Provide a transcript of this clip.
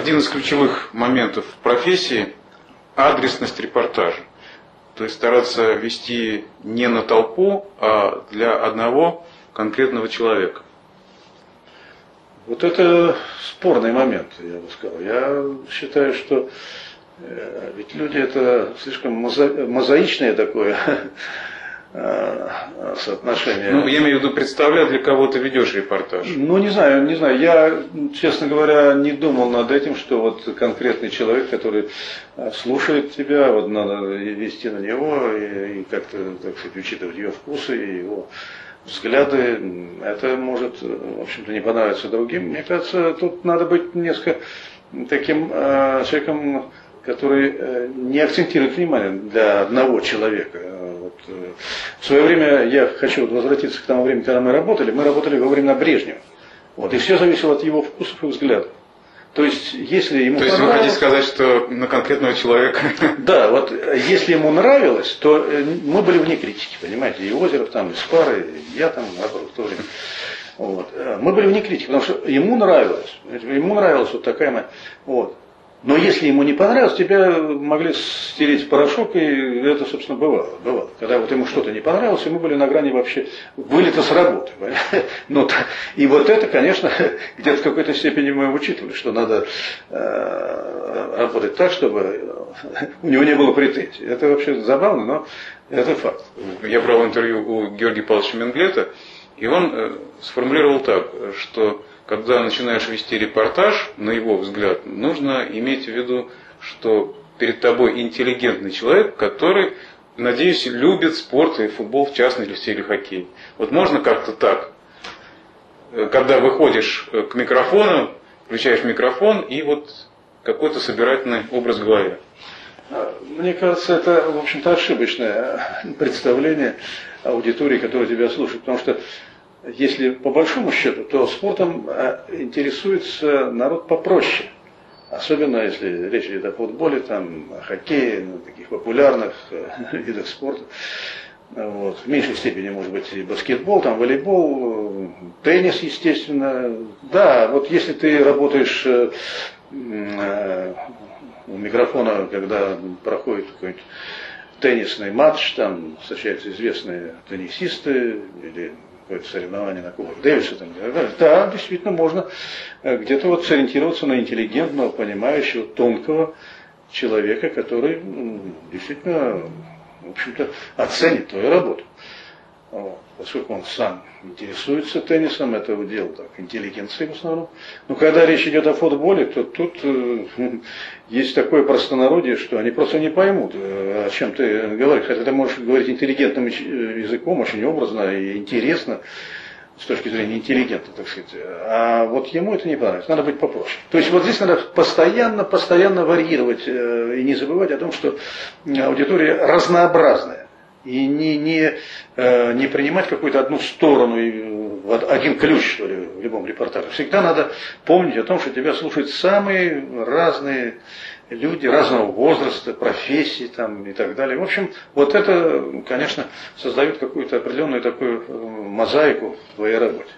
один из ключевых моментов профессии – адресность репортажа. То есть стараться вести не на толпу, а для одного конкретного человека. Вот это спорный момент, я бы сказал. Я считаю, что э, ведь люди это слишком моза- мозаичное такое соотношение. Ну, я имею в виду, представляя, для кого ты ведешь репортаж. Ну, не знаю, не знаю. Я, честно говоря, не думал над этим, что вот конкретный человек, который э, слушает тебя, вот надо вести на него и, и как-то, так сказать, учитывать его вкусы и его взгляды, это может, в общем-то, не понравиться другим. Мне кажется, тут надо быть несколько таким э, человеком, который э, не акцентирует внимание для одного человека. В свое время, я хочу возвратиться к тому времени, когда мы работали, мы работали во время Брежнева. Вот, и все зависело от его вкусов и взглядов. То есть, если ему То есть вы хотите сказать, что на конкретного человека да, вот э, если ему нравилось, то э, мы были вне критики, понимаете, и Озеров там, и Спары, и я там, наоборот, в то время. Вот. Э, Мы были вне критики, потому что ему нравилось, ему нравилась вот такая, ма- вот. Но если ему не понравилось, тебя могли стереть в порошок, и это, собственно, бывало. бывало. Когда вот ему что-то не понравилось, и мы были на грани вообще вылета с работы. Ну, и вот это, конечно, где-то в какой-то степени мы учитывали, что надо э, работать так, чтобы у него не было претензий. Это вообще забавно, но это факт. Я брал интервью у Георгия Павловича Менглета, и он э, сформулировал так, что когда начинаешь вести репортаж, на его взгляд, нужно иметь в виду, что перед тобой интеллигентный человек, который, надеюсь, любит спорт и футбол в частности или хоккей. Вот можно как-то так, Э, когда выходишь э, к микрофону, включаешь микрофон и вот какой-то собирательный образ в голове. Мне кажется, это, в общем-то, ошибочное представление аудитории, которая тебя слушает. Потому что, если по большому счету, то спортом э, интересуется народ попроще. Особенно, если речь идет о футболе, там, о хоккее, ну, таких популярных э, видах спорта. Вот. В меньшей степени, может быть, и баскетбол, там, волейбол, э, теннис, естественно. Да, вот если ты работаешь э, у микрофона, когда проходит какой-нибудь теннисный матч, там встречаются известные теннисисты или какое-то соревнование на Кубок Дэвиса, там, да, действительно можно э, где-то вот сориентироваться на интеллигентного, понимающего, тонкого человека, который действительно, в общем-то, оценит твою работу. Поскольку он сам интересуется теннисом, это его дело так, интеллигенции в основном. Но когда речь идет о футболе, то тут э, есть такое простонародье, что они просто не поймут, э, о чем ты говоришь. Хотя ты можешь говорить интеллигентным э, языком, очень образно и интересно, с точки зрения интеллигента, так сказать. А вот ему это не понравится, надо быть попроще. То есть вот здесь надо постоянно, постоянно варьировать э, и не забывать о том, что аудитория разнообразная. И не, не, э, не принимать какую-то одну сторону, э, один ключ, что ли, в любом репортаже. Всегда надо помнить о том, что тебя слушают самые разные люди разного возраста, профессий там, и так далее. В общем, вот это, конечно, создает какую-то определенную такую э, мозаику в твоей работе.